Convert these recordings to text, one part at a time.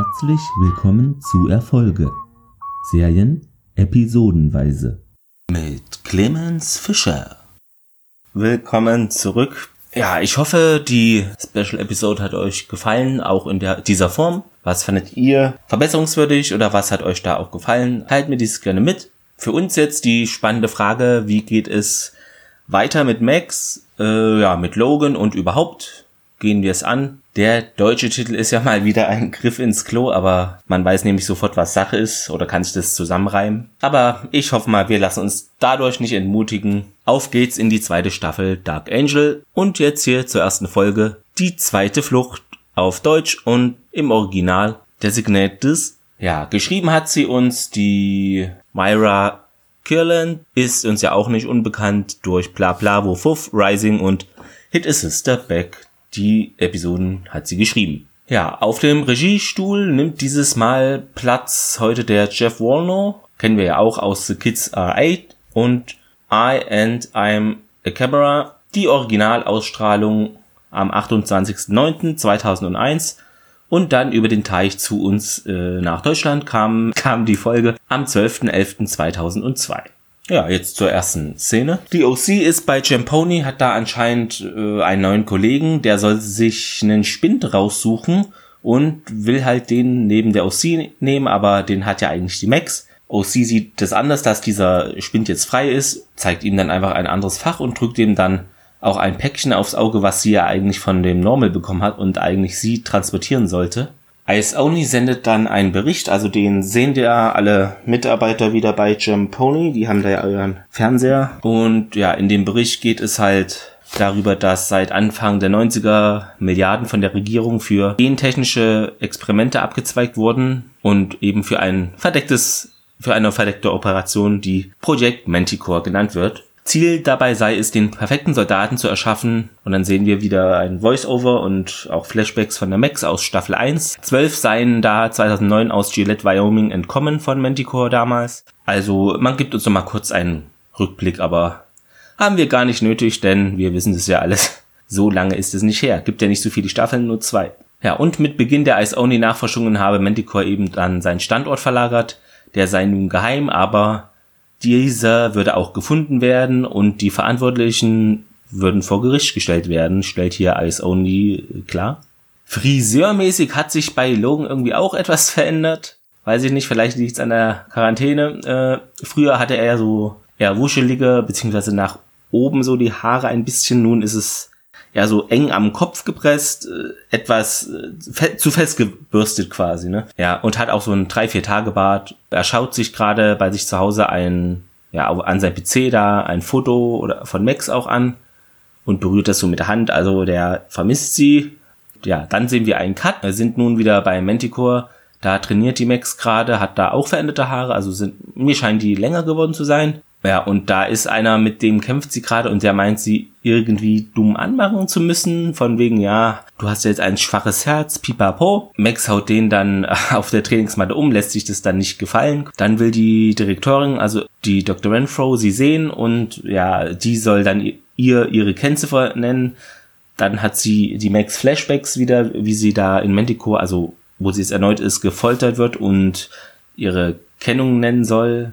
Herzlich willkommen zu Erfolge. Serien episodenweise. Mit Clemens Fischer. Willkommen zurück. Ja, ich hoffe, die Special Episode hat euch gefallen, auch in der, dieser Form. Was fandet ihr verbesserungswürdig oder was hat euch da auch gefallen? Teilt mir dieses gerne mit. Für uns jetzt die spannende Frage, wie geht es weiter mit Max, äh, ja, mit Logan und überhaupt? Gehen wir es an. Der deutsche Titel ist ja mal wieder ein Griff ins Klo, aber man weiß nämlich sofort, was Sache ist oder kann sich das zusammenreimen. Aber ich hoffe mal, wir lassen uns dadurch nicht entmutigen. Auf geht's in die zweite Staffel Dark Angel und jetzt hier zur ersten Folge Die zweite Flucht auf Deutsch und im Original Designated. Ja, geschrieben hat sie uns die Myra Kirland, ist uns ja auch nicht unbekannt durch Bla Bla Wo Fuff, Rising und Hit a Sister Back die Episoden hat sie geschrieben. Ja, auf dem Regiestuhl nimmt dieses Mal Platz heute der Jeff Walno, kennen wir ja auch aus The Kids Are Eight und I and I'm a Camera, die Originalausstrahlung am 28.09.2001 und dann über den Teich zu uns äh, nach Deutschland kam, kam die Folge am 12.11.2002. Ja, jetzt zur ersten Szene. Die OC ist bei Jamponi, hat da anscheinend äh, einen neuen Kollegen, der soll sich einen Spind raussuchen und will halt den neben der OC nehmen, aber den hat ja eigentlich die Max. OC sieht das anders, dass dieser Spind jetzt frei ist, zeigt ihm dann einfach ein anderes Fach und drückt ihm dann auch ein Päckchen aufs Auge, was sie ja eigentlich von dem Normal bekommen hat und eigentlich sie transportieren sollte. Ice Only sendet dann einen Bericht, also den sehen ja alle Mitarbeiter wieder bei Jim Pony, die haben da ja ihren Fernseher. Und ja, in dem Bericht geht es halt darüber, dass seit Anfang der 90er Milliarden von der Regierung für gentechnische Experimente abgezweigt wurden und eben für ein verdecktes, für eine verdeckte Operation, die Project Manticore genannt wird. Ziel dabei sei es, den perfekten Soldaten zu erschaffen. Und dann sehen wir wieder ein Voice-Over und auch Flashbacks von der Max aus Staffel 1. Zwölf seien da 2009 aus Gillette, Wyoming entkommen von Manticore damals. Also man gibt uns noch kurz einen Rückblick, aber haben wir gar nicht nötig, denn wir wissen das ja alles. So lange ist es nicht her. Gibt ja nicht so viele Staffeln, nur zwei. Ja, und mit Beginn der Ice-Only-Nachforschungen habe Manticore eben dann seinen Standort verlagert. Der sei nun geheim, aber dieser würde auch gefunden werden und die Verantwortlichen würden vor Gericht gestellt werden, stellt hier Ice Only klar. Friseurmäßig hat sich bei Logan irgendwie auch etwas verändert. Weiß ich nicht, vielleicht liegt es an der Quarantäne. Äh, früher hatte er so eher wuschelige, beziehungsweise nach oben so die Haare ein bisschen. Nun ist es ja so eng am Kopf gepresst, äh, etwas äh, fe zu fest gebürstet quasi, ne? Ja, und hat auch so ein drei vier Tage Bart. Er schaut sich gerade bei sich zu Hause ein ja an sein PC da ein Foto oder von Max auch an und berührt das so mit der Hand, also der vermisst sie. Ja, dann sehen wir einen Cut. Wir sind nun wieder bei Manticore. Da trainiert die Max gerade, hat da auch veränderte Haare, also sind mir scheinen die länger geworden zu sein. Ja, und da ist einer, mit dem kämpft sie gerade und der meint sie irgendwie dumm anmachen zu müssen, von wegen, ja, du hast jetzt ein schwaches Herz, pipapo. Max haut den dann auf der Trainingsmatte um, lässt sich das dann nicht gefallen. Dann will die Direktorin, also die Dr. Renfro, sie sehen und ja, die soll dann ihr ihre Kennziffer nennen. Dann hat sie die Max Flashbacks wieder, wie sie da in Manticore, also wo sie es erneut ist, gefoltert wird und ihre Kennung nennen soll.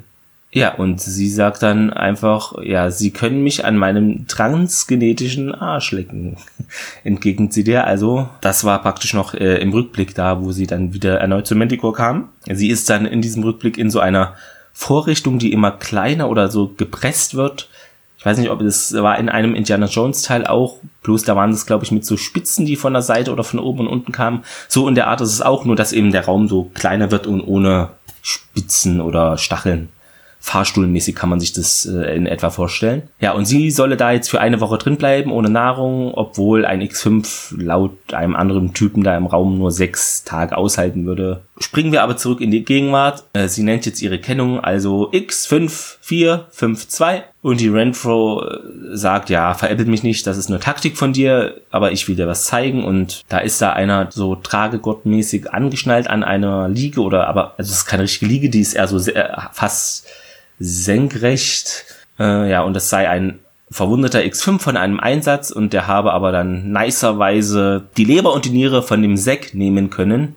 Ja, und sie sagt dann einfach, ja, sie können mich an meinem transgenetischen Arsch lecken, entgegnet sie dir. Also, das war praktisch noch äh, im Rückblick da, wo sie dann wieder erneut zu Manticore kam. Sie ist dann in diesem Rückblick in so einer Vorrichtung, die immer kleiner oder so gepresst wird. Ich weiß nicht, ob es war in einem Indiana Jones Teil auch, bloß da waren es, glaube ich, mit so Spitzen, die von der Seite oder von oben und unten kamen. So in der Art ist es auch, nur dass eben der Raum so kleiner wird und ohne Spitzen oder Stacheln. Fahrstuhlmäßig kann man sich das äh, in etwa vorstellen. Ja, und sie solle da jetzt für eine Woche drin bleiben, ohne Nahrung, obwohl ein X5 laut einem anderen Typen da im Raum nur sechs Tage aushalten würde. Springen wir aber zurück in die Gegenwart. Äh, sie nennt jetzt ihre Kennung, also X5452. Und die Renfro äh, sagt, ja, veräppelt mich nicht, das ist nur Taktik von dir, aber ich will dir was zeigen. Und da ist da einer so tragegottmäßig angeschnallt an einer Liege oder aber, also es ist keine richtige Liege, die ist eher so sehr, fast senkrecht. Äh, ja, und das sei ein verwundeter X5 von einem Einsatz und der habe aber dann nicerweise die Leber und die Niere von dem Sack nehmen können.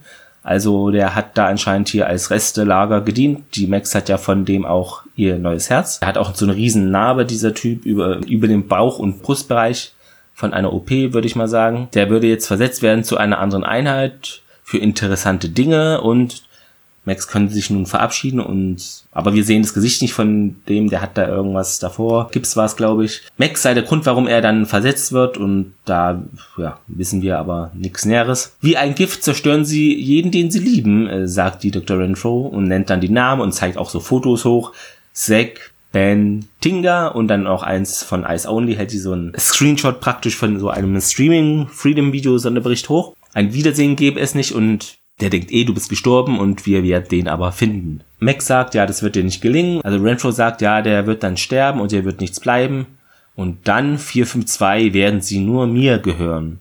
Also der hat da anscheinend hier als Restelager gedient. Die Max hat ja von dem auch ihr neues Herz. Er hat auch so eine riesen Narbe, dieser Typ, über, über den Bauch- und Brustbereich von einer OP, würde ich mal sagen. Der würde jetzt versetzt werden zu einer anderen Einheit für interessante Dinge und Max könnte sich nun verabschieden und aber wir sehen das Gesicht nicht von dem, der hat da irgendwas davor. Gips war es, glaube ich. Max sei der Grund, warum er dann versetzt wird und da ja, wissen wir aber nichts Näheres. Wie ein Gift zerstören sie jeden, den sie lieben, äh, sagt die Dr. Renfro und nennt dann die Namen und zeigt auch so Fotos hoch. Zack, Ben Tinga und dann auch eins von Ice Only hält sie so ein Screenshot praktisch von so einem Streaming Freedom Video Sonderbericht hoch. Ein Wiedersehen gäbe es nicht und der denkt eh, du bist gestorben und wir werden den aber finden. Max sagt, ja, das wird dir nicht gelingen. Also Renfro sagt, ja, der wird dann sterben und dir wird nichts bleiben. Und dann 452 werden sie nur mir gehören.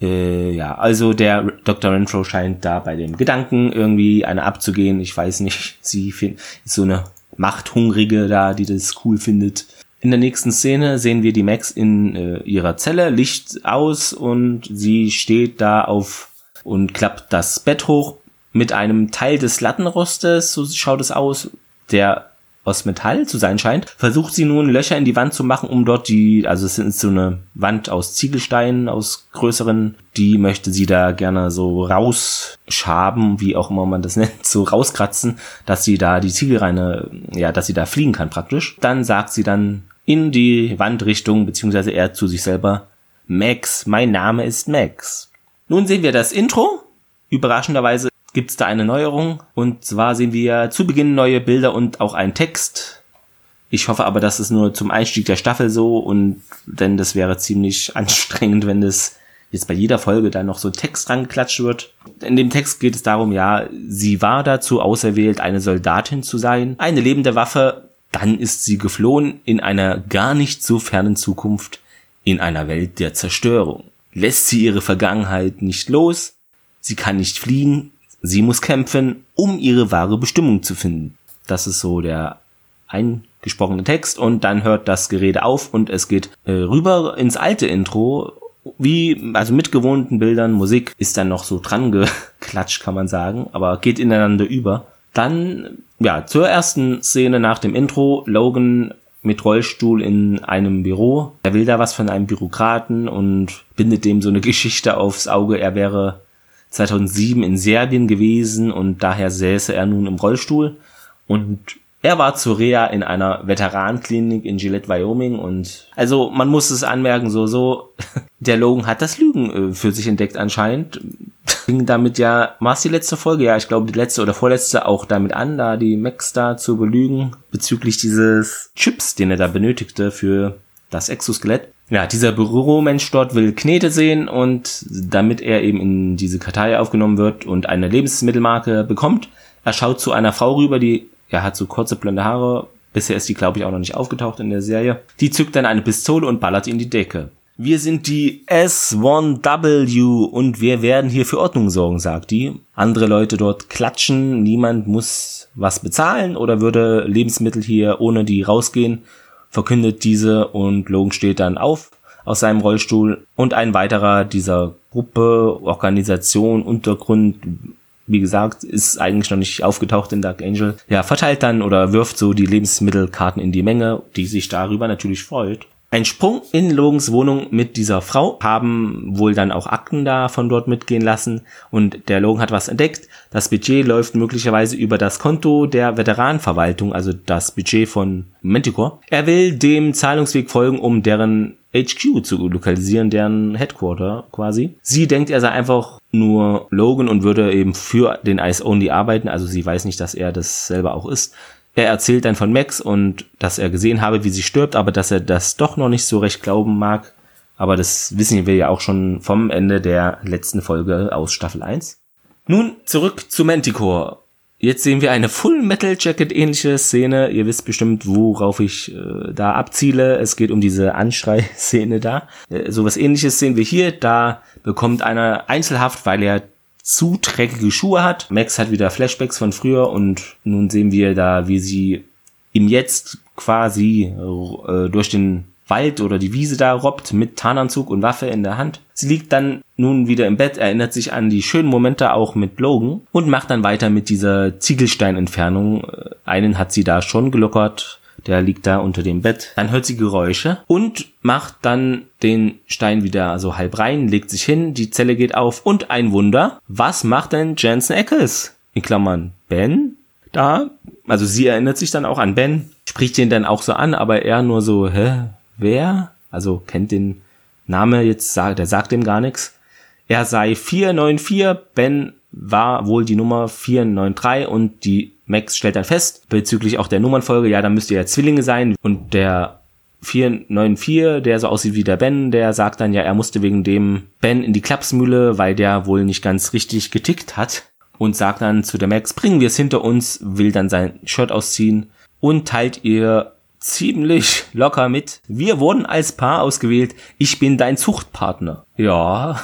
Äh, ja, also der Dr. Renfro scheint da bei dem Gedanken irgendwie eine abzugehen. Ich weiß nicht, sie find, ist so eine Machthungrige da, die das cool findet. In der nächsten Szene sehen wir die Max in äh, ihrer Zelle, Licht aus und sie steht da auf und klappt das Bett hoch mit einem Teil des Lattenrostes, so schaut es aus, der aus Metall zu sein scheint, versucht sie nun Löcher in die Wand zu machen, um dort die, also es ist so eine Wand aus Ziegelsteinen, aus größeren, die möchte sie da gerne so rausschaben, wie auch immer man das nennt, so rauskratzen, dass sie da die Ziegelreine, ja, dass sie da fliegen kann praktisch. Dann sagt sie dann in die Wandrichtung, beziehungsweise er zu sich selber, Max, mein Name ist Max. Nun sehen wir das Intro. Überraschenderweise gibt es da eine Neuerung. Und zwar sehen wir zu Beginn neue Bilder und auch einen Text. Ich hoffe aber, das ist nur zum Einstieg der Staffel so und denn das wäre ziemlich anstrengend, wenn das jetzt bei jeder Folge dann noch so Text rangeklatscht wird. In dem Text geht es darum, ja, sie war dazu auserwählt, eine Soldatin zu sein, eine lebende Waffe, dann ist sie geflohen in einer gar nicht so fernen Zukunft, in einer Welt der Zerstörung lässt sie ihre Vergangenheit nicht los, sie kann nicht fliehen, sie muss kämpfen, um ihre wahre Bestimmung zu finden. Das ist so der eingesprochene Text. Und dann hört das Gerede auf und es geht äh, rüber ins alte Intro, wie, also mit gewohnten Bildern, Musik ist dann noch so dran geklatscht, kann man sagen, aber geht ineinander über. Dann, ja, zur ersten Szene nach dem Intro, Logan mit Rollstuhl in einem Büro. Er will da was von einem Bürokraten und bindet dem so eine Geschichte aufs Auge. Er wäre 2007 in Serbien gewesen und daher säße er nun im Rollstuhl. Und er war zur Reha in einer Veteranenklinik in Gillette, Wyoming und also man muss es anmerken, so, so, der Logan hat das Lügen für sich entdeckt anscheinend. Fing damit ja, war es die letzte Folge? Ja, ich glaube die letzte oder vorletzte auch damit an, da die Max da zu belügen bezüglich dieses Chips, den er da benötigte für das Exoskelett. Ja, dieser Büromensch dort will Knete sehen und damit er eben in diese Kartei aufgenommen wird und eine Lebensmittelmarke bekommt, er schaut zu einer Frau rüber, die ja, hat so kurze blonde Haare. Bisher ist die, glaube ich, auch noch nicht aufgetaucht in der Serie. Die zückt dann eine Pistole und ballert in die Decke. Wir sind die S1W und wir werden hier für Ordnung sorgen, sagt die. Andere Leute dort klatschen, niemand muss was bezahlen oder würde Lebensmittel hier ohne die rausgehen, verkündet diese und Logan steht dann auf aus seinem Rollstuhl und ein weiterer dieser Gruppe, Organisation, Untergrund, wie gesagt, ist eigentlich noch nicht aufgetaucht in Dark Angel. Ja, verteilt dann oder wirft so die Lebensmittelkarten in die Menge, die sich darüber natürlich freut. Ein Sprung in Logans Wohnung mit dieser Frau haben wohl dann auch Akten da von dort mitgehen lassen und der Logan hat was entdeckt. Das Budget läuft möglicherweise über das Konto der Veteranenverwaltung, also das Budget von Manticore. Er will dem Zahlungsweg folgen, um deren HQ zu lokalisieren, deren Headquarter quasi. Sie denkt, er sei einfach nur Logan und würde eben für den Ice Only arbeiten, also sie weiß nicht, dass er das selber auch ist. Er erzählt dann von Max und dass er gesehen habe, wie sie stirbt, aber dass er das doch noch nicht so recht glauben mag. Aber das wissen wir ja auch schon vom Ende der letzten Folge aus Staffel 1. Nun zurück zu Manticore. Jetzt sehen wir eine Full Metal Jacket ähnliche Szene. Ihr wisst bestimmt, worauf ich äh, da abziele. Es geht um diese Anschrei-Szene da. Äh, sowas ähnliches sehen wir hier. Da bekommt einer Einzelhaft, weil er zu dreckige Schuhe hat. Max hat wieder Flashbacks von früher und nun sehen wir da, wie sie ihm jetzt quasi äh, durch den Wald oder die Wiese da robbt mit Tarnanzug und Waffe in der Hand. Sie liegt dann nun wieder im Bett, erinnert sich an die schönen Momente auch mit Logan und macht dann weiter mit dieser Ziegelsteinentfernung. Äh, einen hat sie da schon gelockert, der liegt da unter dem Bett. Dann hört sie Geräusche und macht dann den Stein wieder so halb rein, legt sich hin, die Zelle geht auf und ein Wunder. Was macht denn Jensen Ackles? In Klammern Ben? Da? Also sie erinnert sich dann auch an Ben, spricht ihn dann auch so an, aber er nur so, hä, wer? Also kennt den Name jetzt, der sagt ihm gar nichts. Er sei 494, Ben war wohl die Nummer 493 und die Max stellt dann fest, bezüglich auch der Nummernfolge, ja, da müsste ja Zwillinge sein und der 494, der so aussieht wie der Ben, der sagt dann ja, er musste wegen dem Ben in die Klapsmühle, weil der wohl nicht ganz richtig getickt hat und sagt dann zu der Max, bringen wir es hinter uns, will dann sein Shirt ausziehen und teilt ihr ziemlich locker mit. Wir wurden als Paar ausgewählt. Ich bin dein Zuchtpartner. Ja,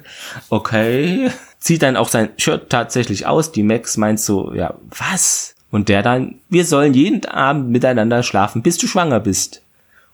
okay. Zieht dann auch sein Shirt tatsächlich aus. Die Max meint so, ja, was? Und der dann, wir sollen jeden Abend miteinander schlafen, bis du schwanger bist.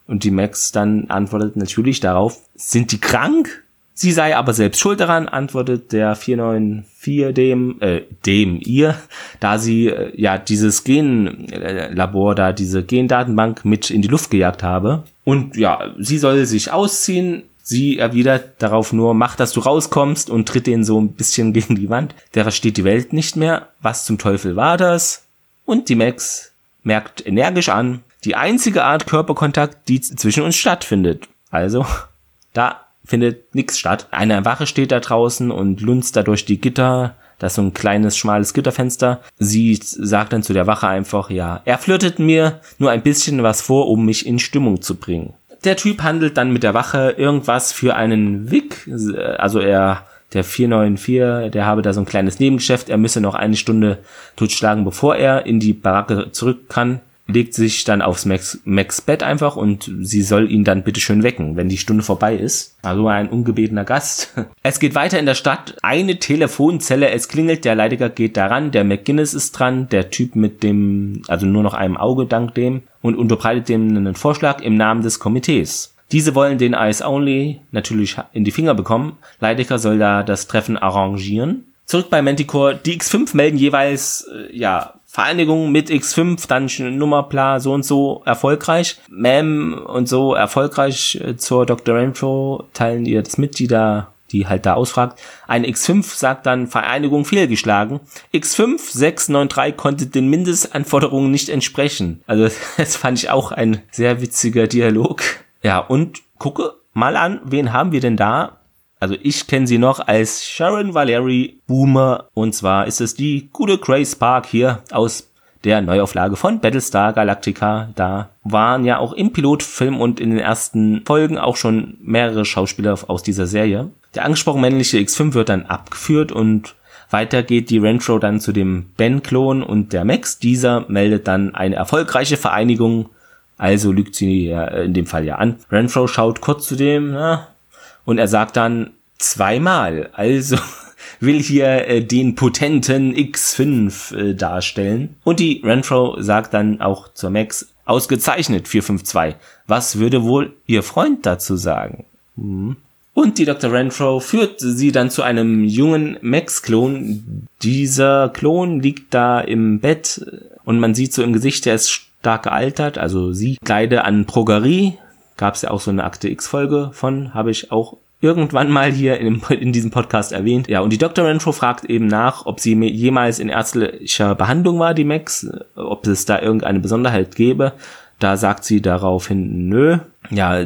Und die Max dann antwortet natürlich darauf, sind die krank? Sie sei aber selbst schuld daran, antwortet der 494 dem, äh, dem ihr, da sie äh, ja dieses Genlabor, da diese Gendatenbank mit in die Luft gejagt habe. Und ja, sie soll sich ausziehen. Sie erwidert darauf nur, mach, dass du rauskommst und tritt den so ein bisschen gegen die Wand. Der versteht die Welt nicht mehr. Was zum Teufel war das? Und die Max merkt energisch an, die einzige Art Körperkontakt, die zwischen uns stattfindet. Also, da findet nichts statt. Eine Wache steht da draußen und lunzt da durch die Gitter. Das ist so ein kleines, schmales Gitterfenster. Sie sagt dann zu der Wache einfach, ja, er flirtet mir nur ein bisschen was vor, um mich in Stimmung zu bringen. Der Typ handelt dann mit der Wache irgendwas für einen Wick. Also er, der 494, der habe da so ein kleines Nebengeschäft. Er müsse noch eine Stunde totschlagen, bevor er in die Baracke zurück kann legt sich dann aufs Max, Max Bett einfach und sie soll ihn dann bitte schön wecken, wenn die Stunde vorbei ist. Also ein ungebetener Gast. Es geht weiter in der Stadt. Eine Telefonzelle, es klingelt, der Leidiger geht daran, der McGuinness ist dran, der Typ mit dem, also nur noch einem Auge dank dem und unterbreitet dem einen Vorschlag im Namen des Komitees. Diese wollen den Eyes Only natürlich in die Finger bekommen. Leidiger soll da das Treffen arrangieren. Zurück bei Manticore. Die X5 melden jeweils, äh, ja, Vereinigung mit X5, dann Nummer bla, so und so erfolgreich. Mem und so erfolgreich äh, zur Dr. Renfro teilen ihr das mit, die da die halt da ausfragt. Eine X5 sagt dann Vereinigung fehlgeschlagen. X5 693 konnte den Mindestanforderungen nicht entsprechen. Also das fand ich auch ein sehr witziger Dialog. Ja, und gucke mal an, wen haben wir denn da? Also ich kenne sie noch als Sharon Valerie Boomer und zwar ist es die gute Grace Park hier aus der Neuauflage von Battlestar Galactica. Da waren ja auch im Pilotfilm und in den ersten Folgen auch schon mehrere Schauspieler aus dieser Serie. Der angesprochen männliche X5 wird dann abgeführt und weiter geht die Renfro dann zu dem Ben-Klon und der Max. Dieser meldet dann eine erfolgreiche Vereinigung. Also lügt sie ja in dem Fall ja an. Renfro schaut kurz zu dem, na, und er sagt dann zweimal, also will hier äh, den potenten X5 äh, darstellen. Und die Renfro sagt dann auch zur Max, ausgezeichnet 452. Was würde wohl ihr Freund dazu sagen? Hm. Und die Dr. Renfro führt sie dann zu einem jungen Max-Klon. Dieser Klon liegt da im Bett und man sieht so im Gesicht, der ist stark gealtert. Also sie kleide an Progerie, gab es ja auch so eine Akte X-Folge von, habe ich auch irgendwann mal hier in, in, diesem Podcast erwähnt. Ja, und die Dr. Renfro fragt eben nach, ob sie jemals in ärztlicher Behandlung war, die Max, ob es da irgendeine Besonderheit gäbe. Da sagt sie daraufhin, nö. Ja,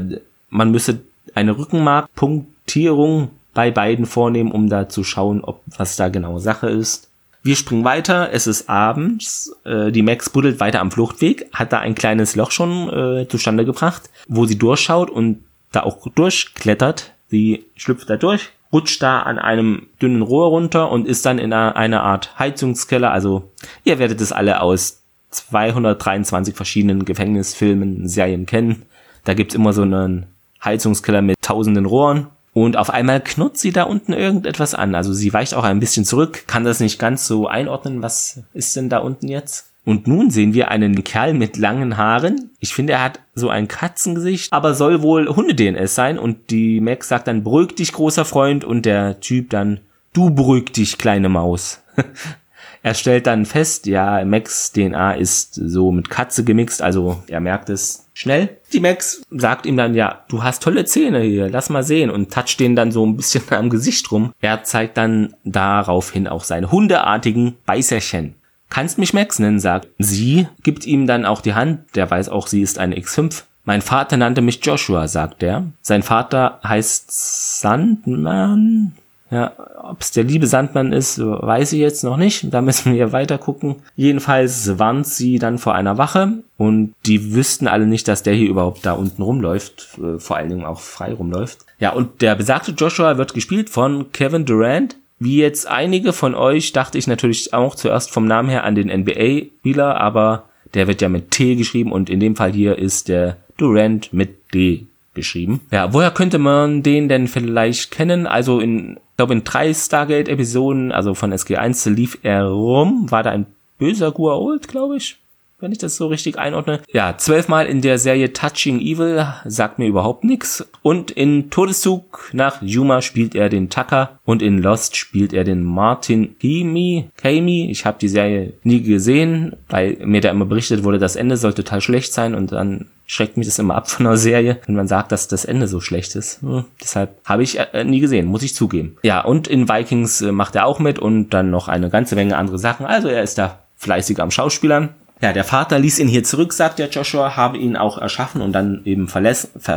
man müsse eine Rückenmarkpunktierung bei beiden vornehmen, um da zu schauen, ob was da genau Sache ist. Wir springen weiter, es ist abends, äh, die Max buddelt weiter am Fluchtweg, hat da ein kleines Loch schon äh, zustande gebracht, wo sie durchschaut und da auch durchklettert. Sie schlüpft da durch, rutscht da an einem dünnen Rohr runter und ist dann in einer, einer Art Heizungskeller. Also ihr werdet es alle aus 223 verschiedenen Gefängnisfilmen, Serien kennen. Da gibt's immer so einen Heizungskeller mit tausenden Rohren und auf einmal knurrt sie da unten irgendetwas an. Also sie weicht auch ein bisschen zurück, kann das nicht ganz so einordnen. Was ist denn da unten jetzt? Und nun sehen wir einen Kerl mit langen Haaren. Ich finde, er hat so ein Katzengesicht, aber soll wohl Hunde-DNS sein. Und die Max sagt dann, beruhig dich, großer Freund. Und der Typ dann, du beruhig dich, kleine Maus. er stellt dann fest, ja, Max DNA ist so mit Katze gemixt, also er merkt es schnell. Die Max sagt ihm dann, ja, du hast tolle Zähne hier, lass mal sehen und toucht den dann so ein bisschen am Gesicht rum. Er zeigt dann daraufhin auch seine hundeartigen Beißerchen. Kannst mich Max nennen, sagt sie, gibt ihm dann auch die Hand, der weiß auch, sie ist eine X5. Mein Vater nannte mich Joshua, sagt er. Sein Vater heißt Sandman. Ja, ob es der liebe Sandmann ist, weiß ich jetzt noch nicht. Da müssen wir weiter gucken. Jedenfalls warnt sie dann vor einer Wache und die wüssten alle nicht, dass der hier überhaupt da unten rumläuft, äh, vor allen Dingen auch frei rumläuft. Ja, und der besagte Joshua wird gespielt von Kevin Durant. Wie jetzt einige von euch dachte ich natürlich auch zuerst vom Namen her an den NBA-Spieler, aber der wird ja mit T geschrieben und in dem Fall hier ist der Durant mit D geschrieben. Ja, woher könnte man den denn vielleicht kennen? Also in, ich glaube in drei Stargate-Episoden, also von SG1 lief er rum, war da ein böser Guault, glaube ich wenn ich das so richtig einordne. Ja, zwölfmal in der Serie Touching Evil sagt mir überhaupt nichts. Und in Todeszug nach Yuma spielt er den Tucker und in Lost spielt er den Martin Kimi. Kami. Ich habe die Serie nie gesehen, weil mir da immer berichtet wurde, das Ende soll total schlecht sein und dann schreckt mich das immer ab von einer Serie, wenn man sagt, dass das Ende so schlecht ist. Hm, deshalb habe ich äh, nie gesehen, muss ich zugeben. Ja, und in Vikings äh, macht er auch mit und dann noch eine ganze Menge andere Sachen. Also er ist da fleißig am Schauspielern. Ja, der Vater ließ ihn hier zurück, sagt der Joshua, habe ihn auch erschaffen und dann eben ver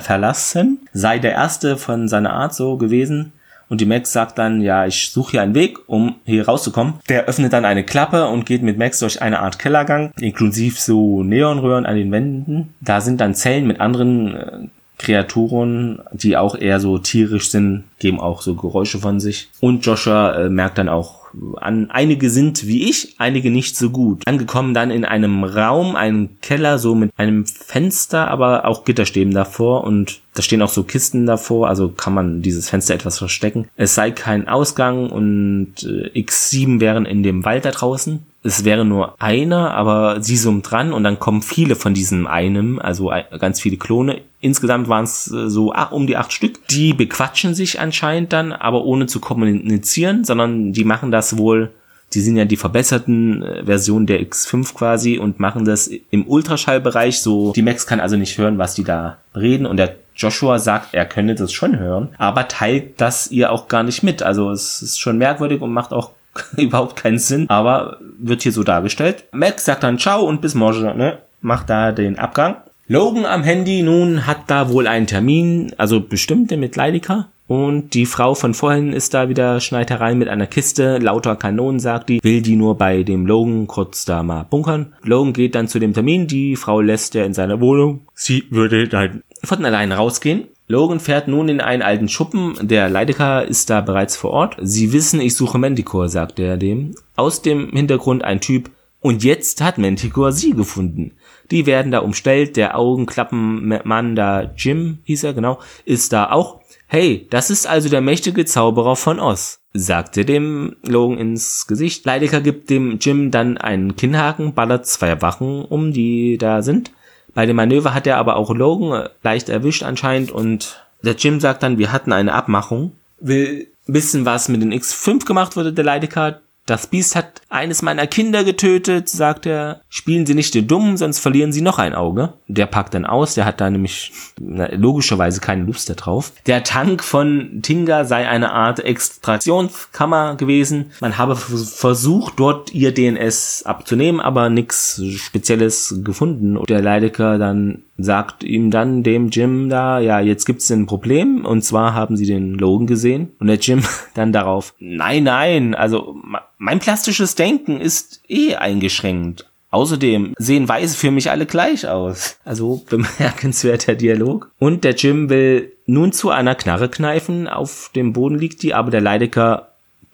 verlassen, sei der erste von seiner Art so gewesen. Und die Max sagt dann, ja, ich suche hier einen Weg, um hier rauszukommen. Der öffnet dann eine Klappe und geht mit Max durch eine Art Kellergang, inklusive so Neonröhren an den Wänden. Da sind dann Zellen mit anderen äh, Kreaturen, die auch eher so tierisch sind, geben auch so Geräusche von sich. Und Joshua äh, merkt dann auch an, einige sind wie ich, einige nicht so gut. Angekommen dann in einem Raum, einem Keller, so mit einem Fenster, aber auch Gitterstäben davor und da stehen auch so Kisten davor, also kann man dieses Fenster etwas verstecken. Es sei kein Ausgang und äh, X7 wären in dem Wald da draußen. Es wäre nur einer, aber sie summt dran und dann kommen viele von diesem einem, also ganz viele Klone. Insgesamt waren es äh, so um die acht Stück. Die bequatschen sich anscheinend dann, aber ohne zu kommunizieren, sondern die machen das wohl die sind ja die verbesserten äh, Versionen der X5 quasi und machen das im Ultraschallbereich so. Die Max kann also nicht hören, was die da reden und der Joshua sagt, er könne das schon hören, aber teilt das ihr auch gar nicht mit. Also es ist schon merkwürdig und macht auch überhaupt keinen Sinn, aber wird hier so dargestellt. Max sagt dann Ciao und bis morgen, ne? Macht da den Abgang. Logan am Handy nun hat da wohl einen Termin, also bestimmte mit Leidica. Und die Frau von vorhin ist da wieder, schneit herein mit einer Kiste, lauter Kanonen, sagt die, will die nur bei dem Logan kurz da mal bunkern. Logan geht dann zu dem Termin, die Frau lässt er in seiner Wohnung. Sie würde dann von allein rausgehen. Logan fährt nun in einen alten Schuppen, der Leidecker ist da bereits vor Ort. Sie wissen, ich suche Manticore, sagt er dem. Aus dem Hintergrund ein Typ, und jetzt hat Manticore sie gefunden. Die werden da umstellt, der Augenklappenmann da, Jim hieß er, genau, ist da auch Hey, das ist also der mächtige Zauberer von Oz, sagte dem Logan ins Gesicht. Leidecker gibt dem Jim dann einen Kinnhaken, ballert zwei Wachen um, die da sind. Bei dem Manöver hat er aber auch Logan leicht erwischt anscheinend und der Jim sagt dann, wir hatten eine Abmachung. Will wissen, was mit den X5 gemacht wurde, der Leidecker. Das Biest hat eines meiner Kinder getötet, sagt er. Spielen Sie nicht den Dummen, sonst verlieren Sie noch ein Auge. Der packt dann aus, der hat da nämlich logischerweise keine Lust darauf. Der Tank von Tinga sei eine Art Extraktionskammer gewesen. Man habe versucht, dort ihr DNS abzunehmen, aber nichts Spezielles gefunden. Und der Leidecker dann sagt ihm dann dem Jim da, ja, jetzt gibt's ein Problem und zwar haben sie den Logan gesehen und der Jim dann darauf, nein, nein, also mein plastisches Denken ist eh eingeschränkt. Außerdem sehen Weiße für mich alle gleich aus. Also bemerkenswerter Dialog. Und der Jim will nun zu einer Knarre kneifen, auf dem Boden liegt die, aber der Leidecker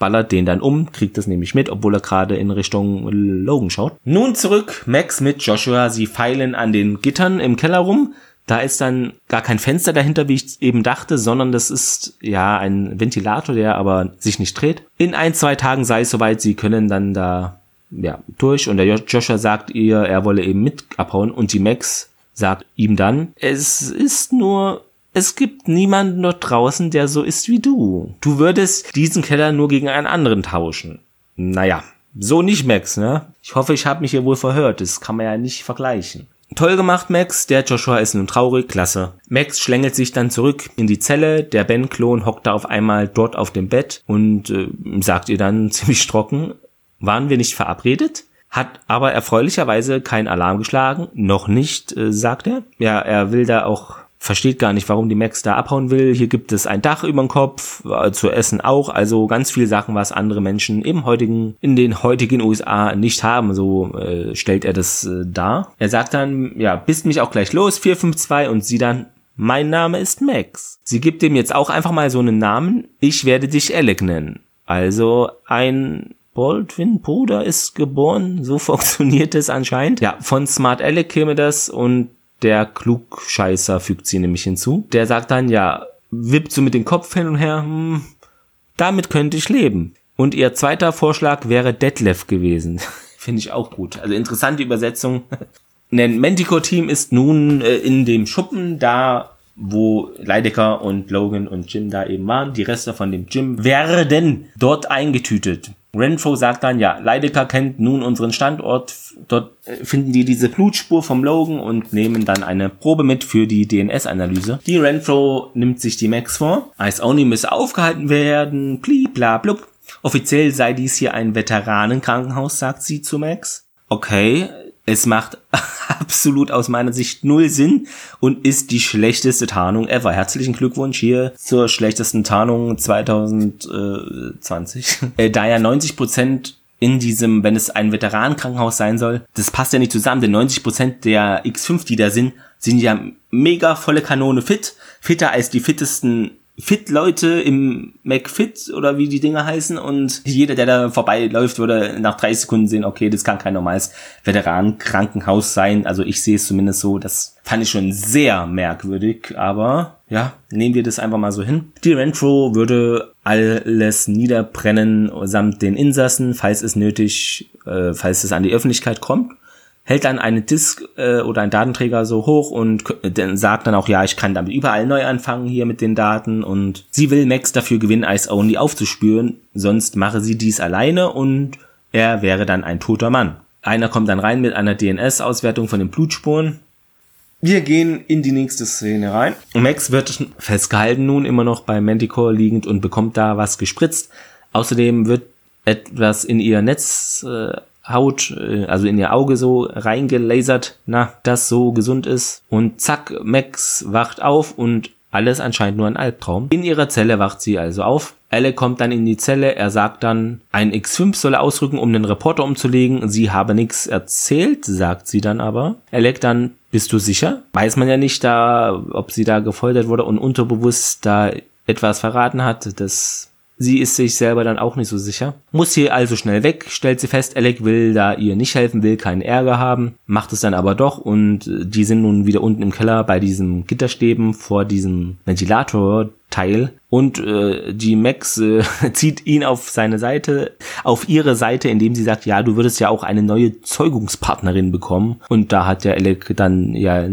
ballert den dann um, kriegt das nämlich mit, obwohl er gerade in Richtung Logan schaut. Nun zurück, Max mit Joshua, sie feilen an den Gittern im Keller rum. Da ist dann gar kein Fenster dahinter, wie ich eben dachte, sondern das ist ja ein Ventilator, der aber sich nicht dreht. In ein, zwei Tagen sei es soweit, sie können dann da ja, durch und der Joshua sagt ihr, er wolle eben mit abhauen und die Max sagt ihm dann, es ist nur, es gibt niemanden dort draußen, der so ist wie du. Du würdest diesen Keller nur gegen einen anderen tauschen. Naja, so nicht Max, ne? Ich hoffe, ich habe mich hier wohl verhört. Das kann man ja nicht vergleichen. Toll gemacht, Max. Der Joshua ist nun traurig. Klasse. Max schlängelt sich dann zurück in die Zelle. Der Ben-Klon hockt da auf einmal dort auf dem Bett und äh, sagt ihr dann ziemlich trocken, waren wir nicht verabredet? Hat aber erfreulicherweise kein Alarm geschlagen. Noch nicht, äh, sagt er. Ja, er will da auch versteht gar nicht, warum die Max da abhauen will. Hier gibt es ein Dach über dem Kopf, äh, zu essen auch, also ganz viel Sachen, was andere Menschen im heutigen, in den heutigen USA nicht haben, so äh, stellt er das äh, dar. Er sagt dann, ja, bist mich auch gleich los, 452 und sie dann, mein Name ist Max. Sie gibt ihm jetzt auch einfach mal so einen Namen, ich werde dich Alec nennen. Also ein Baldwin Bruder ist geboren, so funktioniert es anscheinend. Ja, von Smart Alec käme das und der Klugscheißer fügt sie nämlich hinzu. Der sagt dann, ja, wippt so mit dem Kopf hin und her, hm, damit könnte ich leben. Und ihr zweiter Vorschlag wäre Detlef gewesen. Finde ich auch gut. Also interessante Übersetzung. Ein Manticore-Team ist nun äh, in dem Schuppen, da wo Leidecker und Logan und Jim da eben waren. Die Reste von dem Jim werden dort eingetütet. Renfro sagt dann, ja, Leidecker kennt nun unseren Standort. Dort äh, finden die diese Blutspur vom Logan und nehmen dann eine Probe mit für die DNS-Analyse. Die Renfro nimmt sich die Max vor. Ice Only müsse aufgehalten werden, pli, bla, blub. Offiziell sei dies hier ein Veteranenkrankenhaus, sagt sie zu Max. Okay, es macht absolut aus meiner Sicht null Sinn und ist die schlechteste Tarnung ever. Herzlichen Glückwunsch hier zur schlechtesten Tarnung 2020. Äh, da ja 90 Prozent in diesem, wenn es ein Veteranenkrankenhaus sein soll, das passt ja nicht zusammen, denn 90 Prozent der X5, die da sind, sind ja mega volle Kanone fit, fitter als die fittesten Fit-Leute im McFit oder wie die Dinger heißen und jeder, der da vorbeiläuft, würde nach drei Sekunden sehen, okay, das kann kein normales Veteranenkrankenhaus sein. Also ich sehe es zumindest so. Das fand ich schon sehr merkwürdig, aber ja, nehmen wir das einfach mal so hin. Die Rentro würde alles niederbrennen samt den Insassen, falls es nötig, äh, falls es an die Öffentlichkeit kommt hält dann eine Disk äh, oder ein Datenträger so hoch und dann sagt dann auch, ja, ich kann damit überall neu anfangen hier mit den Daten und sie will Max dafür gewinnen, Ice Only aufzuspüren, sonst mache sie dies alleine und er wäre dann ein toter Mann. Einer kommt dann rein mit einer DNS-Auswertung von den Blutspuren. Wir gehen in die nächste Szene rein. Max wird festgehalten nun immer noch bei Manticore liegend und bekommt da was gespritzt. Außerdem wird etwas in ihr Netz äh, Haut, äh, also in ihr Auge so reingelasert, na, das so gesund ist. Und zack, Max wacht auf und alles anscheinend nur ein Albtraum. In ihrer Zelle wacht sie also auf. Elle kommt dann in die Zelle, er sagt dann, ein X5 solle ausrücken, um den Reporter umzulegen. Sie habe nichts erzählt, sagt sie dann aber. Er legt dann, bist du sicher? Weiß man ja nicht da, ob sie da gefoltert wurde und unterbewusst da etwas verraten hat. Das Sie ist sich selber dann auch nicht so sicher. Muss hier also schnell weg, stellt sie fest, Alec will da ihr nicht helfen, will keinen Ärger haben, macht es dann aber doch und äh, die sind nun wieder unten im Keller bei diesem Gitterstäben vor diesem Ventilator-Teil und äh, die Max äh, zieht ihn auf seine Seite, auf ihre Seite, indem sie sagt, ja, du würdest ja auch eine neue Zeugungspartnerin bekommen und da hat der Alec dann ja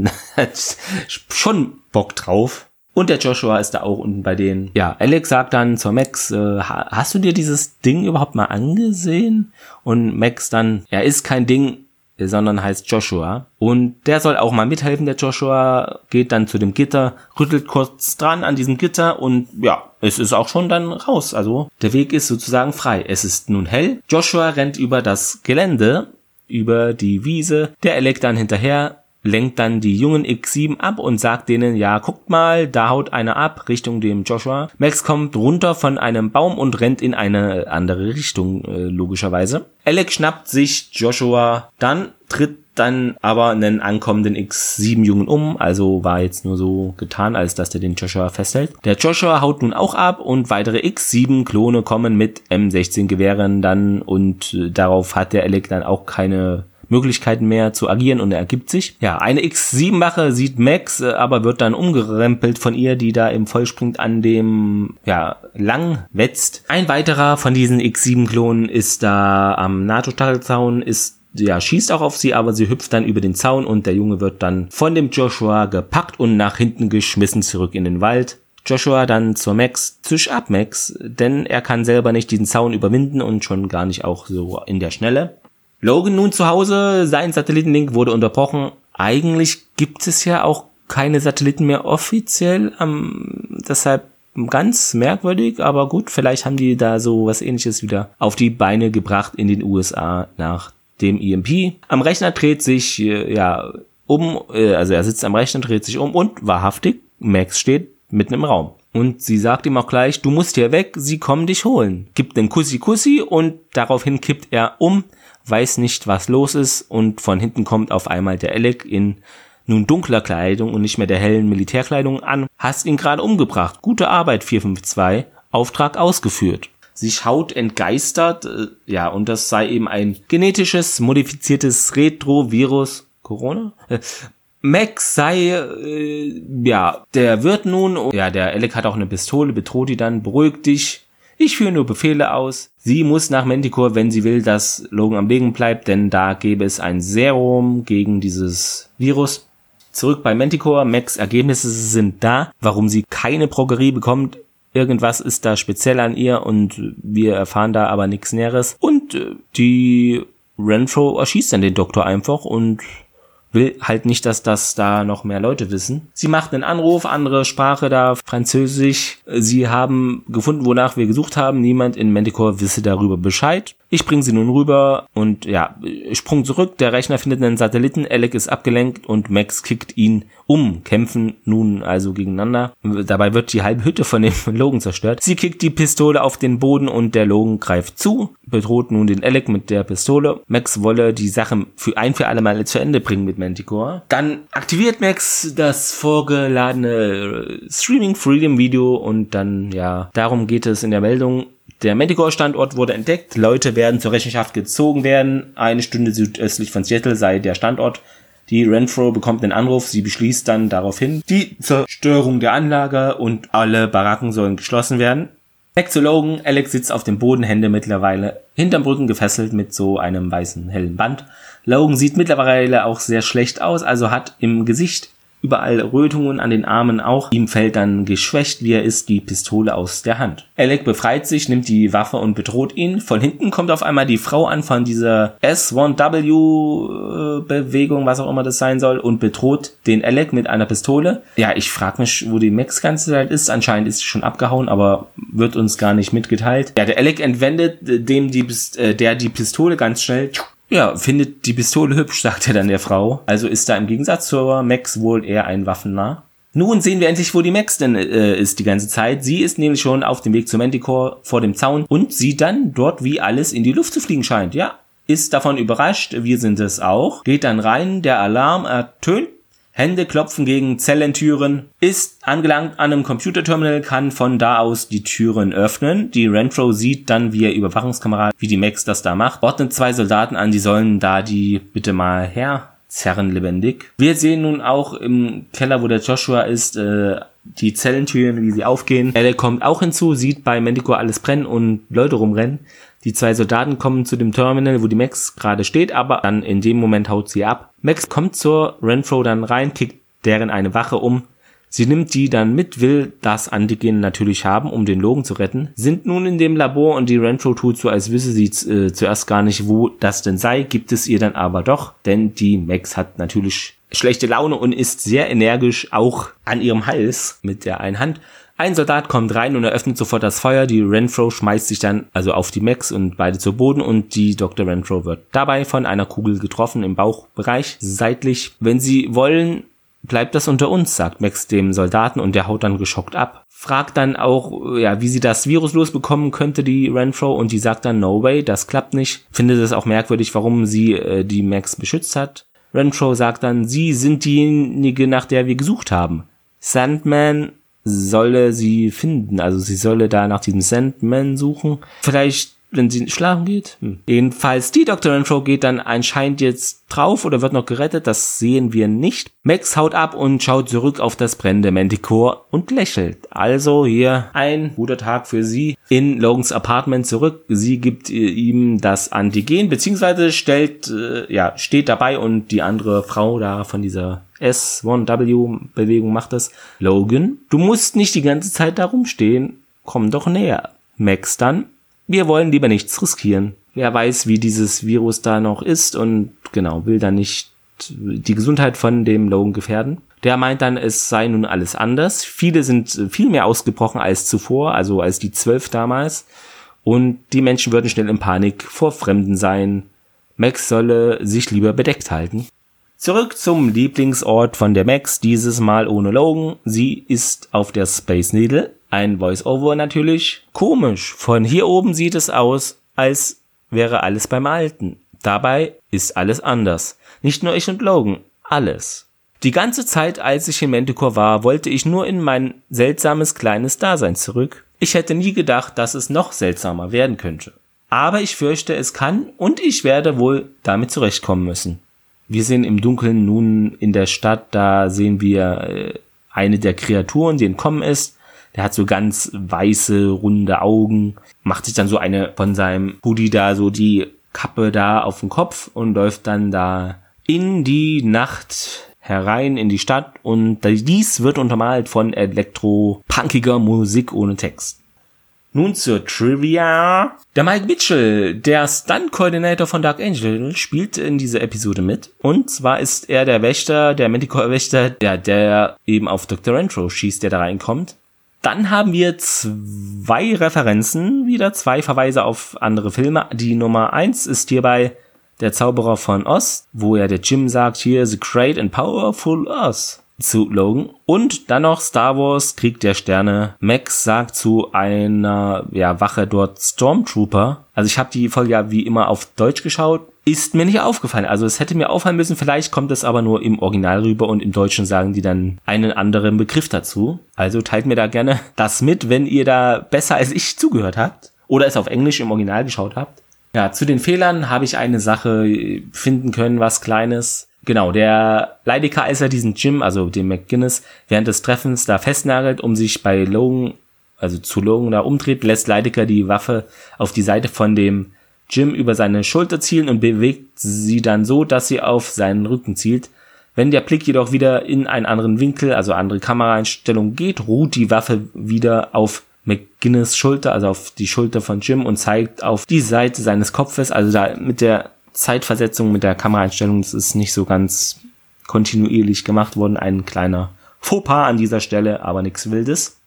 schon Bock drauf und der Joshua ist da auch unten bei denen. Ja, Alex sagt dann zur Max, äh, hast du dir dieses Ding überhaupt mal angesehen? Und Max dann, er ist kein Ding, sondern heißt Joshua. Und der soll auch mal mithelfen, der Joshua geht dann zu dem Gitter, rüttelt kurz dran an diesem Gitter und ja, es ist auch schon dann raus. Also der Weg ist sozusagen frei. Es ist nun hell. Joshua rennt über das Gelände, über die Wiese. Der Alec dann hinterher, lenkt dann die jungen X7 ab und sagt denen, ja, guckt mal, da haut einer ab, Richtung dem Joshua. Max kommt runter von einem Baum und rennt in eine andere Richtung, äh, logischerweise. Alec schnappt sich Joshua, dann tritt dann aber einen ankommenden X7-Jungen um, also war jetzt nur so getan, als dass der den Joshua festhält. Der Joshua haut nun auch ab und weitere X7-Klone kommen mit M16-Gewehren dann und äh, darauf hat der Alec dann auch keine Möglichkeiten mehr zu agieren und er ergibt sich. Ja, eine X7-Wache sieht Max, äh, aber wird dann umgerempelt von ihr, die da im Vollsprint an dem, ja, lang wetzt. Ein weiterer von diesen X7-Klonen ist da am NATO-Stachelzaun, ist ja, schießt auch auf sie, aber sie hüpft dann über den Zaun und der Junge wird dann von dem Joshua gepackt und nach hinten geschmissen zurück in den Wald. Joshua dann zur Max, zisch ab Max, denn er kann selber nicht diesen Zaun überwinden und schon gar nicht auch so in der Schnelle. Logan nun zu Hause, sein Satellitenlink wurde unterbrochen. Eigentlich gibt es ja auch keine Satelliten mehr offiziell, ähm, deshalb ganz merkwürdig, aber gut, vielleicht haben die da so was ähnliches wieder auf die Beine gebracht in den USA nach dem EMP. Am Rechner dreht sich, äh, ja, um, äh, also er sitzt am Rechner, dreht sich um und wahrhaftig, Max steht mitten im Raum. Und sie sagt ihm auch gleich, du musst hier weg, sie kommen dich holen. Gibt den Kussi Kussi und daraufhin kippt er um, weiß nicht, was los ist und von hinten kommt auf einmal der Alec in nun dunkler Kleidung und nicht mehr der hellen Militärkleidung an. Hast ihn gerade umgebracht. Gute Arbeit 452. Auftrag ausgeführt. Sie schaut entgeistert, äh, ja, und das sei eben ein genetisches, modifiziertes Retrovirus. Corona? Äh, Max sei, äh, ja, der wird nun, ja, der Alec hat auch eine Pistole, bedroht die dann, beruhigt dich, ich führe nur Befehle aus. Sie muss nach Manticore, wenn sie will, dass Logan am Leben bleibt, denn da gäbe es ein Serum gegen dieses Virus. Zurück bei Manticore. Max Ergebnisse sind da. Warum sie keine Progerie bekommt, irgendwas ist da speziell an ihr und wir erfahren da aber nichts Näheres. Und äh, die Renfro erschießt dann den Doktor einfach und will halt nicht, dass das da noch mehr Leute wissen. Sie macht einen Anruf, andere Sprache da, Französisch. Sie haben gefunden, wonach wir gesucht haben. Niemand in Manticore wisse darüber Bescheid. Ich bringe sie nun rüber und ja, Sprung zurück. Der Rechner findet einen Satelliten. Alec ist abgelenkt und Max kickt ihn um. Kämpfen nun also gegeneinander. Dabei wird die halbe Hütte von dem Logan zerstört. Sie kickt die Pistole auf den Boden und der Logan greift zu, bedroht nun den Alec mit der Pistole. Max wolle die Sache für ein für alle Male zu Ende bringen mit Manticore. Dann aktiviert Max das vorgeladene Streaming Freedom Video und dann, ja, darum geht es in der Meldung. Der Manticore-Standort wurde entdeckt. Leute werden zur Rechenschaft gezogen werden. Eine Stunde südöstlich von Seattle sei der Standort. Die Renfro bekommt den Anruf. Sie beschließt dann daraufhin die Zerstörung der Anlage und alle Baracken sollen geschlossen werden. Back zu Logan. Alex sitzt auf dem Boden, Hände mittlerweile hinterm Rücken gefesselt mit so einem weißen hellen Band. Logan sieht mittlerweile auch sehr schlecht aus, also hat im Gesicht überall Rötungen an den Armen auch. Ihm fällt dann geschwächt, wie er ist, die Pistole aus der Hand. Alec befreit sich, nimmt die Waffe und bedroht ihn. Von hinten kommt auf einmal die Frau an von dieser S1W-Bewegung, was auch immer das sein soll, und bedroht den Alec mit einer Pistole. Ja, ich frage mich, wo die Max ganze Zeit ist. Anscheinend ist sie schon abgehauen, aber wird uns gar nicht mitgeteilt. Ja, der Alec entwendet dem die, äh, der die Pistole ganz schnell ja, findet die Pistole hübsch, sagt er dann der Frau. Also ist da im Gegensatz zur Max wohl eher ein Waffennah. Nun sehen wir endlich, wo die Max denn äh, ist die ganze Zeit. Sie ist nämlich schon auf dem Weg zu Manticore vor dem Zaun und sieht dann dort, wie alles in die Luft zu fliegen scheint. Ja, ist davon überrascht, wir sind es auch. Geht dann rein, der Alarm ertönt Hände klopfen gegen Zellentüren, ist angelangt an einem Computerterminal, kann von da aus die Türen öffnen. Die Renfro sieht dann via Überwachungskamera, wie die Max das da macht, ordnet zwei Soldaten an, die sollen da die bitte mal herzerren lebendig. Wir sehen nun auch im Keller, wo der Joshua ist, äh, die Zellentüren, wie sie aufgehen. Elle kommt auch hinzu, sieht bei Mendico alles brennen und Leute rumrennen. Die zwei Soldaten kommen zu dem Terminal, wo die Max gerade steht, aber dann in dem Moment haut sie ab. Max kommt zur Renfro dann rein, kickt deren eine Wache um. Sie nimmt die dann mit, will das Antigen natürlich haben, um den Logan zu retten, sind nun in dem Labor und die Renfro tut so, als wisse sie äh, zuerst gar nicht, wo das denn sei, gibt es ihr dann aber doch, denn die Max hat natürlich schlechte Laune und ist sehr energisch auch an ihrem Hals mit der einen Hand. Ein Soldat kommt rein und eröffnet sofort das Feuer. Die Renfro schmeißt sich dann also auf die Max und beide zu Boden und die Dr. Renfro wird dabei von einer Kugel getroffen im Bauchbereich seitlich. Wenn sie wollen, bleibt das unter uns, sagt Max dem Soldaten und der haut dann geschockt ab. Fragt dann auch, ja, wie sie das Virus losbekommen könnte, die Renfro, und die sagt dann, no way, das klappt nicht. Findet es auch merkwürdig, warum sie äh, die Max beschützt hat. Renfro sagt dann, sie sind diejenige, nach der wir gesucht haben. Sandman solle sie finden. Also sie solle da nach diesem Sandman suchen. Vielleicht wenn sie schlafen geht. Hm. Jedenfalls, die Dr. Renfro geht dann anscheinend jetzt drauf oder wird noch gerettet, das sehen wir nicht. Max haut ab und schaut zurück auf das brennende Manticore und lächelt. Also hier ein guter Tag für sie in Logans Apartment zurück. Sie gibt ihm das Antigen, beziehungsweise stellt, äh, ja, steht dabei und die andere Frau da von dieser S1W-Bewegung macht das. Logan, du musst nicht die ganze Zeit da rumstehen. Komm doch näher. Max dann, wir wollen lieber nichts riskieren. Wer weiß, wie dieses Virus da noch ist und genau, will da nicht die Gesundheit von dem Logan gefährden. Der meint dann, es sei nun alles anders. Viele sind viel mehr ausgebrochen als zuvor, also als die zwölf damals. Und die Menschen würden schnell in Panik vor Fremden sein. Max solle sich lieber bedeckt halten. Zurück zum Lieblingsort von der Max, dieses Mal ohne Logan. Sie ist auf der Space Needle. Ein Voice-Over natürlich. Komisch. Von hier oben sieht es aus, als wäre alles beim Alten. Dabei ist alles anders. Nicht nur ich und Logan. Alles. Die ganze Zeit, als ich in Manticore war, wollte ich nur in mein seltsames kleines Dasein zurück. Ich hätte nie gedacht, dass es noch seltsamer werden könnte. Aber ich fürchte, es kann und ich werde wohl damit zurechtkommen müssen. Wir sind im Dunkeln nun in der Stadt, da sehen wir äh, eine der Kreaturen, die entkommen ist. Der hat so ganz weiße, runde Augen, macht sich dann so eine von seinem Hoodie da, so die Kappe da auf den Kopf und läuft dann da in die Nacht herein in die Stadt und dies wird untermalt von elektro-punkiger Musik ohne Text. Nun zur Trivia. Der Mike Mitchell, der Stunt-Koordinator von Dark Angel, spielt in dieser Episode mit. Und zwar ist er der Wächter, der Manticore-Wächter, der, der eben auf Dr. Rentro schießt, der da reinkommt. Dann haben wir zwei Referenzen, wieder zwei Verweise auf andere Filme. Die Nummer eins ist hierbei der Zauberer von Oz, wo ja der Jim sagt, hier, the great and powerful Oz zu Logan. Und dann noch Star Wars Krieg der Sterne. Max sagt zu einer ja, Wache dort Stormtrooper. Also ich habe die Folge ja wie immer auf Deutsch geschaut. Ist mir nicht aufgefallen. Also es hätte mir auffallen müssen. Vielleicht kommt es aber nur im Original rüber und im Deutschen sagen die dann einen anderen Begriff dazu. Also teilt mir da gerne das mit, wenn ihr da besser als ich zugehört habt. Oder es auf Englisch im Original geschaut habt. Ja, zu den Fehlern habe ich eine Sache finden können, was Kleines. Genau, der Leidecker, als er diesen Jim, also den McGuinness, während des Treffens da festnagelt, um sich bei Logan, also zu Logan da umdreht, lässt Leidecker die Waffe auf die Seite von dem Jim über seine Schulter zielen und bewegt sie dann so, dass sie auf seinen Rücken zielt. Wenn der Blick jedoch wieder in einen anderen Winkel, also andere Kameraeinstellung geht, ruht die Waffe wieder auf McGuinness Schulter, also auf die Schulter von Jim und zeigt auf die Seite seines Kopfes, also da mit der Zeitversetzung mit der Kameraeinstellung, das ist nicht so ganz kontinuierlich gemacht worden. Ein kleiner Fauxpas an dieser Stelle, aber nichts Wildes.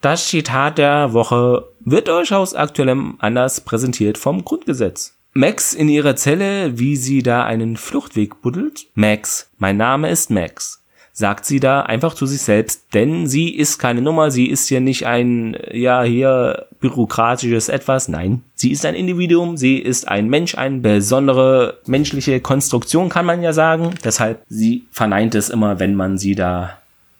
Das Zitat der Woche wird euch aus aktuellem Anlass präsentiert vom Grundgesetz. Max in ihrer Zelle, wie sie da einen Fluchtweg buddelt. Max, mein Name ist Max sagt sie da einfach zu sich selbst, denn sie ist keine Nummer, sie ist ja nicht ein, ja, hier bürokratisches Etwas, nein, sie ist ein Individuum, sie ist ein Mensch, eine besondere menschliche Konstruktion, kann man ja sagen, deshalb, sie verneint es immer, wenn man sie da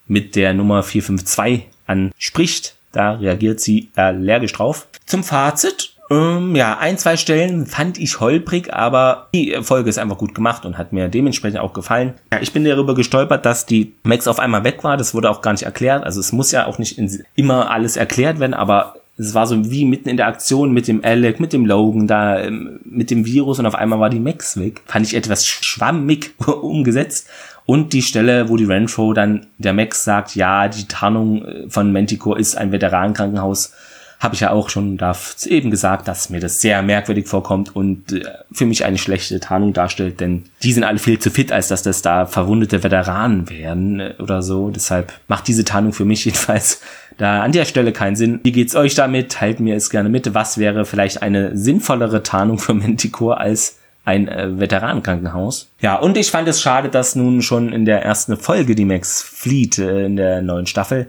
mit der Nummer 452 anspricht, da reagiert sie allergisch drauf. Zum Fazit, ähm, ja, ein, zwei Stellen fand ich holprig, aber die Folge ist einfach gut gemacht und hat mir dementsprechend auch gefallen. Ja, ich bin darüber gestolpert, dass die Max auf einmal weg war. Das wurde auch gar nicht erklärt. Also es muss ja auch nicht immer alles erklärt werden, aber es war so wie mitten in der Aktion mit dem Alec, mit dem Logan, da ähm, mit dem Virus und auf einmal war die Max weg. Fand ich etwas schwammig umgesetzt. Und die Stelle, wo die Renfro dann der Max sagt, ja, die Tarnung äh, von Manticore ist ein Veteranenkrankenhaus habe ich ja auch schon da eben gesagt, dass mir das sehr merkwürdig vorkommt und äh, für mich eine schlechte Tarnung darstellt, denn die sind alle viel zu fit, als dass das da verwundete Veteranen wären äh, oder so. Deshalb macht diese Tarnung für mich jedenfalls da an der Stelle keinen Sinn. Wie geht's euch damit? Teilt mir es gerne mit. Was wäre vielleicht eine sinnvollere Tarnung für Manticore als ein äh, Veteranenkrankenhaus. Ja, und ich fand es schade, dass nun schon in der ersten Folge die Max flieht äh, in der neuen Staffel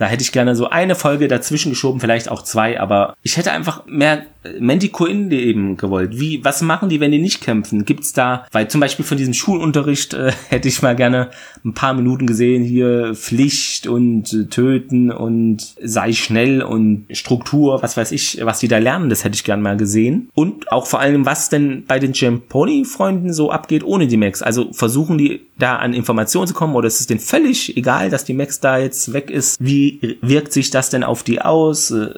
Da hätte ich gerne so eine Folge dazwischen geschoben, vielleicht auch zwei, aber ich hätte einfach mehr Manticore in eben gewollt. Wie, was machen die, wenn die nicht kämpfen? Gibt's da, weil zum Beispiel von diesem Schulunterricht äh, hätte ich mal gerne ein paar Minuten gesehen, hier Pflicht und äh, Töten und sei schnell und Struktur, was weiß ich, was die da lernen, das hätte ich gerne mal gesehen. Und auch vor allem, was denn bei den Jamponi-Freunden so abgeht ohne die Max. Also versuchen die da an Informationen zu kommen oder ist es denen völlig egal, dass die Max da jetzt weg ist? Wie wirkt sich das denn auf die aus? Äh,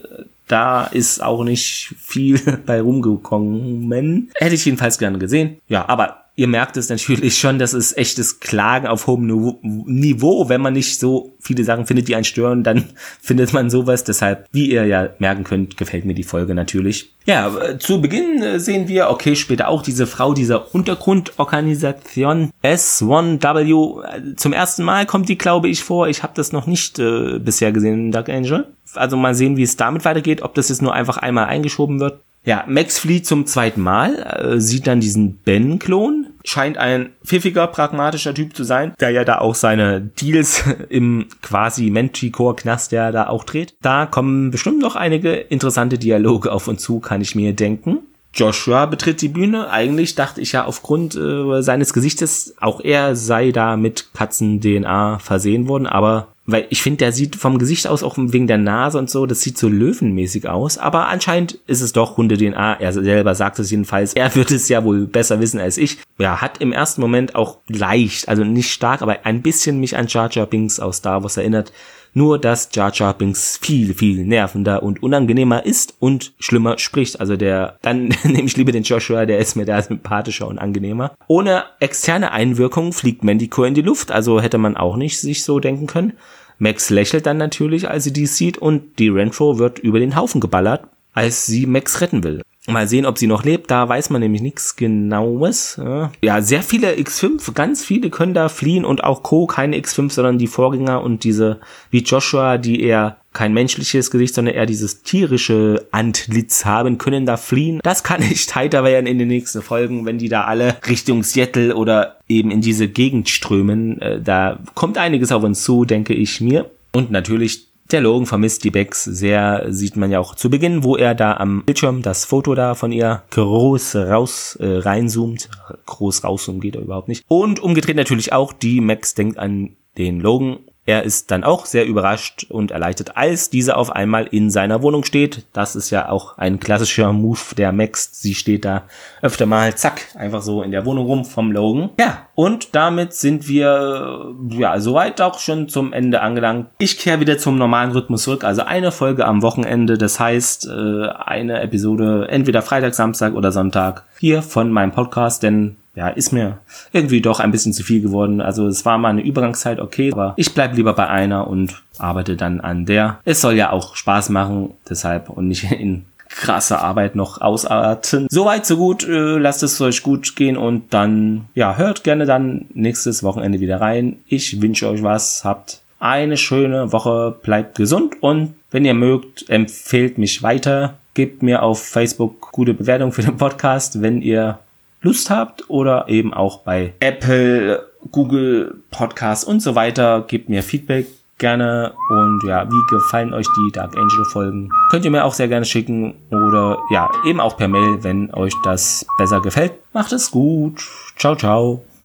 da ist auch nicht viel bei rumgekommen. Hätte ich jedenfalls gerne gesehen. Ja, aber ihr merkt es natürlich schon, das ist echtes Klagen auf hohem Niveau. Wenn man nicht so viele Sachen findet, die einen stören, dann findet man sowas. Deshalb, wie ihr ja merken könnt, gefällt mir die Folge natürlich. Ja, äh, zu Beginn äh, sehen wir, okay, später auch diese Frau dieser Untergrundorganisation S1W. Äh, zum ersten Mal kommt die, glaube ich, vor. Ich habe das noch nicht äh, bisher gesehen Dark Angel. Also mal sehen, wie es damit weitergeht, ob das jetzt nur einfach einmal eingeschoben wird. Ja, Max flieht zum zweiten Mal, äh, sieht dann diesen Ben-Klon, scheint ein pfiffiger, pragmatischer Typ zu sein, der ja da auch seine Deals im quasi Manticore-Knast ja da auch dreht. Da kommen bestimmt noch einige interessante Dialoge auf uns zu, kann ich mir denken. Joshua betritt die Bühne. Eigentlich dachte ich ja aufgrund äh, seines Gesichtes, auch er sei da mit Katzen-DNA versehen worden, aber weil ich finde, der sieht vom Gesicht aus, auch wegen der Nase und so, das sieht so löwenmäßig aus. Aber anscheinend ist es doch Hunde-DNA. Er selber sagt es jedenfalls. Er wird es ja wohl besser wissen als ich. Ja, hat im ersten Moment auch leicht, also nicht stark, aber ein bisschen mich an Jar Jar Binks aus Star Wars erinnert. Nur, dass Jar Jar Binks viel, viel nervender und unangenehmer ist und schlimmer spricht. Also der, dann nehme ich lieber den Joshua, der ist mir da sympathischer und angenehmer. Ohne externe Einwirkung fliegt Mandicore in die Luft, also hätte man auch nicht sich so denken können. Max lächelt dann natürlich, als sie dies sieht und die Renfro wird über den Haufen geballert, als sie Max retten will. Mal sehen, ob sie noch lebt. Da weiß man nämlich nichts Genaues. Ja, sehr viele X5, ganz viele können da fliehen und auch Co. keine X5, sondern die Vorgänger und diese wie Joshua, die eher kein menschliches Gesicht, sondern eher dieses tierische Antlitz haben, können da fliehen. Das kann nicht heiter werden in den nächsten Folgen, wenn die da alle Richtung Seattle oder eben in diese Gegend strömen. Äh, da kommt einiges auf uns zu, denke ich mir. Und natürlich der Logan vermisst die Becks sehr, sieht man ja auch zu Beginn, wo er da am Bildschirm das Foto da von ihr groß raus äh, reinzoomt. Groß rauszoomen geht er überhaupt nicht. Und umgedreht natürlich auch, die Max denkt an den Logan er ist dann auch sehr überrascht und erleichtert, als diese auf einmal in seiner Wohnung steht. Das ist ja auch ein klassischer Move der Max. Sie steht da öfter mal, zack, einfach so in der Wohnung rum vom Logan. Ja, und damit sind wir, ja, soweit auch schon zum Ende angelangt. Ich kehre wieder zum normalen Rhythmus zurück. Also eine Folge am Wochenende. Das heißt, äh, eine Episode entweder Freitag, Samstag oder Sonntag hier von meinem Podcast, denn ja, ist mir irgendwie doch ein bisschen zu viel geworden. Also es war mal eine Übergangszeit okay, aber ich bleib lieber bei einer und arbeite dann an der. Es soll ja auch Spaß machen, deshalb und nicht in krasse Arbeit noch ausarten. Soweit, so gut. Äh, lasst es euch gut gehen und dann, ja, hört gerne dann nächstes Wochenende wieder rein. Ich wünsche euch was. Habt eine schöne Woche. Bleibt gesund und wenn ihr mögt, empfehlt mich weiter. Gebt mir auf Facebook gute Bewertung für den Podcast, wenn ihr Lust habt oder eben auch bei Apple, Google Podcasts und so weiter. Gebt mir Feedback gerne und ja, wie gefallen euch die Dark Angel Folgen? Könnt ihr mir auch sehr gerne schicken oder ja, eben auch per Mail, wenn euch das besser gefällt. Macht es gut. Ciao, ciao.